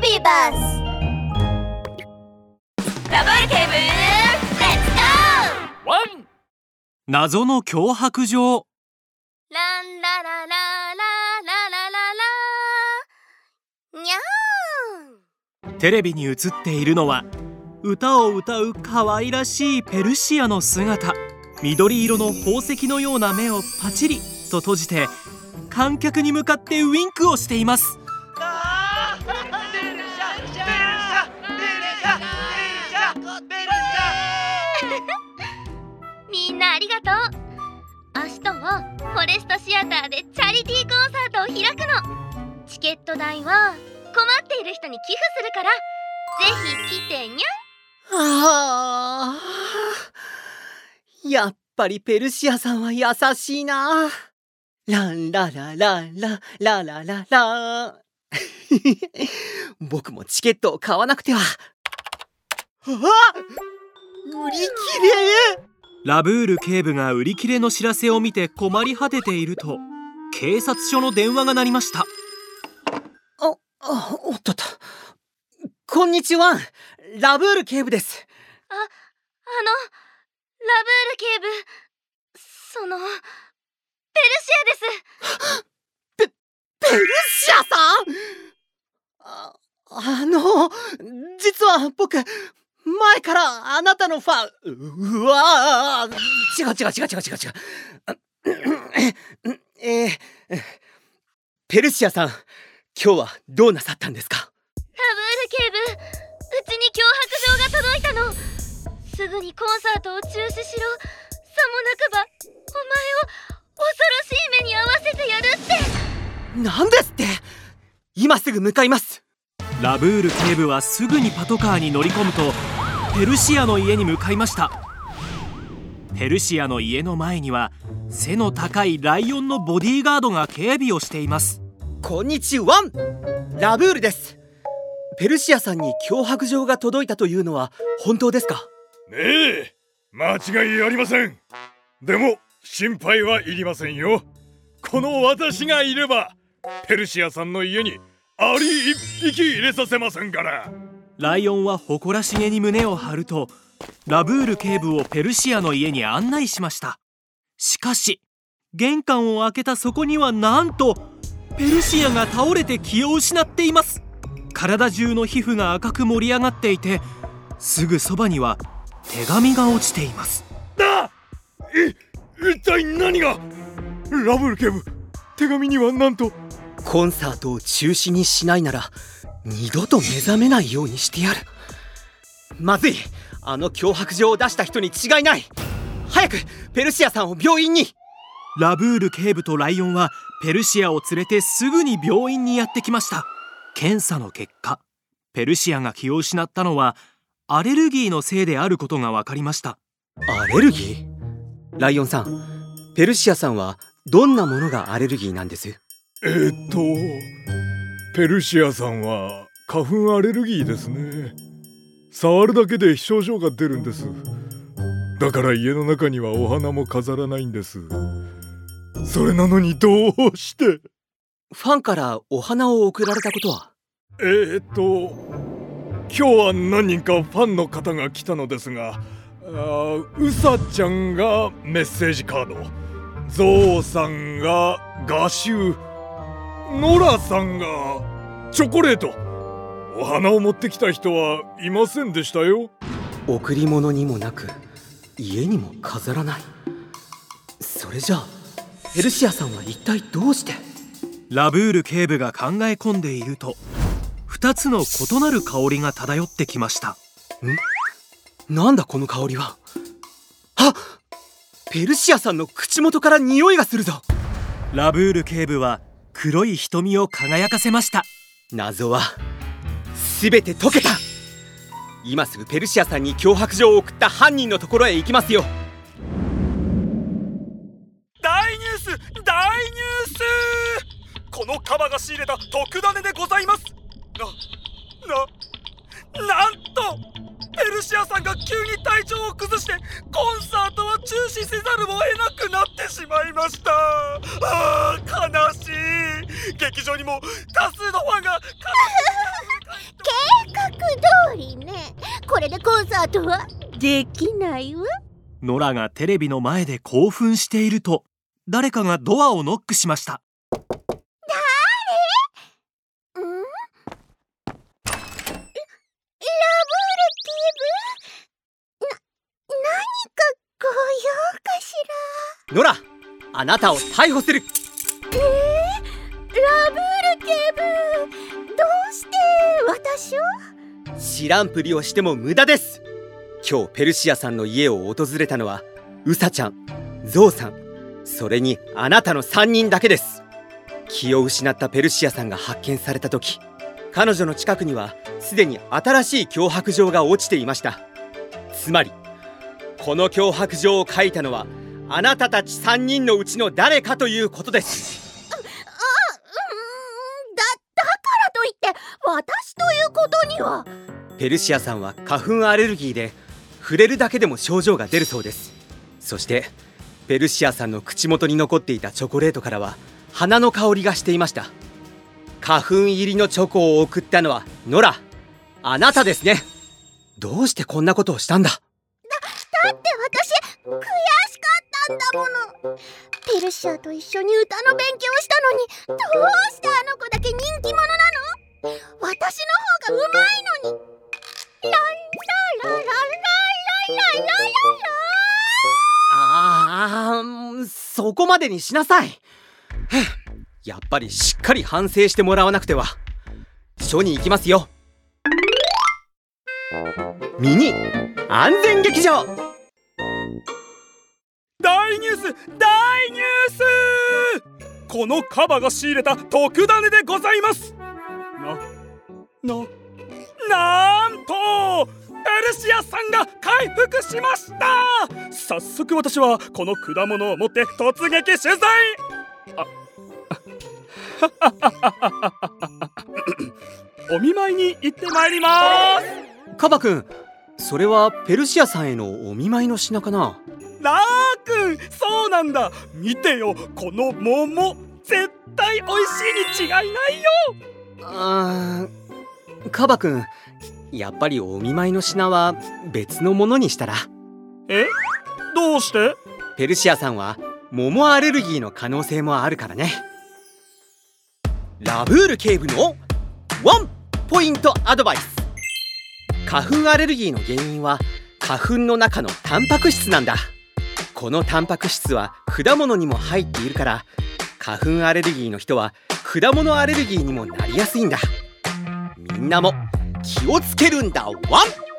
ビーバスダブルケーブルレッツゴーワン謎の脅迫状ランララララララララにゃーテレビに映っているのは歌を歌う可愛らしいペルシアの姿緑色の宝石のような目をパチリと閉じて観客に向かってウインクをしていますりがとう。明日はフォレストシアターでチャリティーコンサートを開くの。チケット代は困っている人に寄付するから。ぜひ来てにゃ。ああやっぱりペルシアさんは優しいな。ランララララララララ。僕もチケットを買わなくては。あ売り切れ！ラブール警部が売り切れの知らせを見て困り果てていると警察署の電話が鳴りましたあ、あ、おっとっと。こんにちは。ラブール警部です。あのラブール警部そのペルシアですペルシアさん？あ、あの、実は僕、前からあなたのファン、ううわー。違う違う違う違う違う。違うあ。えー、ペルシアさん、今日はどうなさったんですか？ラブール警部うちに脅迫状が届いたの。すぐにコンサートを中止しろ。さもなくばお前を恐ろしい目に遭わせてやるって。なんですって。今すぐ向かいますラブール警部はすぐにパトカーに乗り込むとペルシアの家に向かいました。ペルシアの家の前には背の高いライオンのボディーガードが警備をしています。こんにちは。ラブールです。ペルシアさんに脅迫状が届いたというのは本当ですか？ねえ間違いありません。でも心配はいりませんよ。この私がいればペルシアさんの家にアリ一匹入れさせませんから。ライオンは誇らしげに胸を張るとラブール警部をペルシアの家に案内しました。しかし玄関を開けたそこにはなんとペルシアが倒れて気を失っています。体中の皮膚が赤く盛り上がっていてすぐそばには手紙が落ちています。だい一体何が？ラブル警部手紙にはなんとコンサートを中止にしないなら二度と目覚めないようにしてやる。まずい。あの脅迫状を出した人に違いない。早くペルシアさんを病院に。ラブール警部とライオンはペルシアを連れてすぐに病院にやってきました。検査の結果。ペルシアが気を失ったのはアレルギーのせいであることが分かりました。アレルギー？ライオンさんペルシアさんはどんなものがアレルギーなんです？えー、っとペルシアさんは花粉アレルギーですね。触るだけで症状が出るんです。だから家の中にはお花も飾らないんです。それなのにどうして？ファンからお花を贈られたことは？えー、っと今日は何人かファンの方が来たのですがあうさちゃんがメッセージカードゾウさんが画集ノラさんがチョコレート。お花を持ってきた人はいませんでしたよ。贈り物にもなく家にも飾らない。それじゃあペルシアさんは一体どうして？ラブール警部が考え込んでいると2つの異なる香りが漂ってきました。なんだこの香りは？あペルシアさんの口元から匂いがするぞ。ラブール警部は黒い瞳を輝かせました。謎は全て解けた。今すぐペルシアさんに脅迫状を送った犯人のところへ行きますよ。大ニュース大ニュース。このカバが仕入れた特ダネでございます。な、な、なんとペルシアさんが急に体調を崩してコンサートを中止せざるを得なくなってしまいました場にも多数のファンが計画通りね。これでコンサートはできないわ。ノラがテレビの前で興奮していると誰かがドアをノックしました。誰？ん？ラブルティーブな、何かご用かしら？ノラあなたを逮捕する。知らんぷりをしても無駄です。今日ペルシアさんの家を訪れたのはウサちゃんゾウさん。それにあなたの3人だけです。気を失ったペルシアさんが発見された時彼女の近くにはすでに新しい脅迫状が落ちていました。つまりこの脅迫状を書いたのはあなたたち3人のうちの誰かということです。あうん。だだからといって私ということには。ペルシアさんは花粉アレルギーで触れるだけでも症状が出るそうです。そしてペルシアさんの口元に残っていたチョコレートからは花の香りがしていました。花粉入りのチョコを送ったのはノラあなたですね。どうしてこんなことをしたんだ？だって私悔しかったんだもの。ペルシアと一緒に歌の勉強したのにどうしてあの子だけ人気者なの？私の方がうまいのに。ああそこまでにしなさいやっぱりしっかり反省してもらわなくては書に行きますよミニ安全劇場大ニュース大ニュースこのカバが仕入れた特ダネでございますなななんとペルシアさんが回復しました。早速私はこの果物を持って突撃取材。あお見舞いに行ってまいりますカバくんそれはペルシアさんへのお見舞いの品かなラーくんそうなんだ見てよこの桃絶対美味しいに違いないよあーカバくんやっぱりお見舞いの品は別のものにしたら。え？どうして？ペルシアさんは桃アレルギーの可能性もあるからね。ラブール警部のワンポイントアドバイス。花粉アレルギーの原因は花粉の中のタンパク質なんだ。このタンパク質は果物にも入っているから花粉アレルギーの人は果物アレルギーにもなりやすいんだみんなも気をつけるんだ。ワン。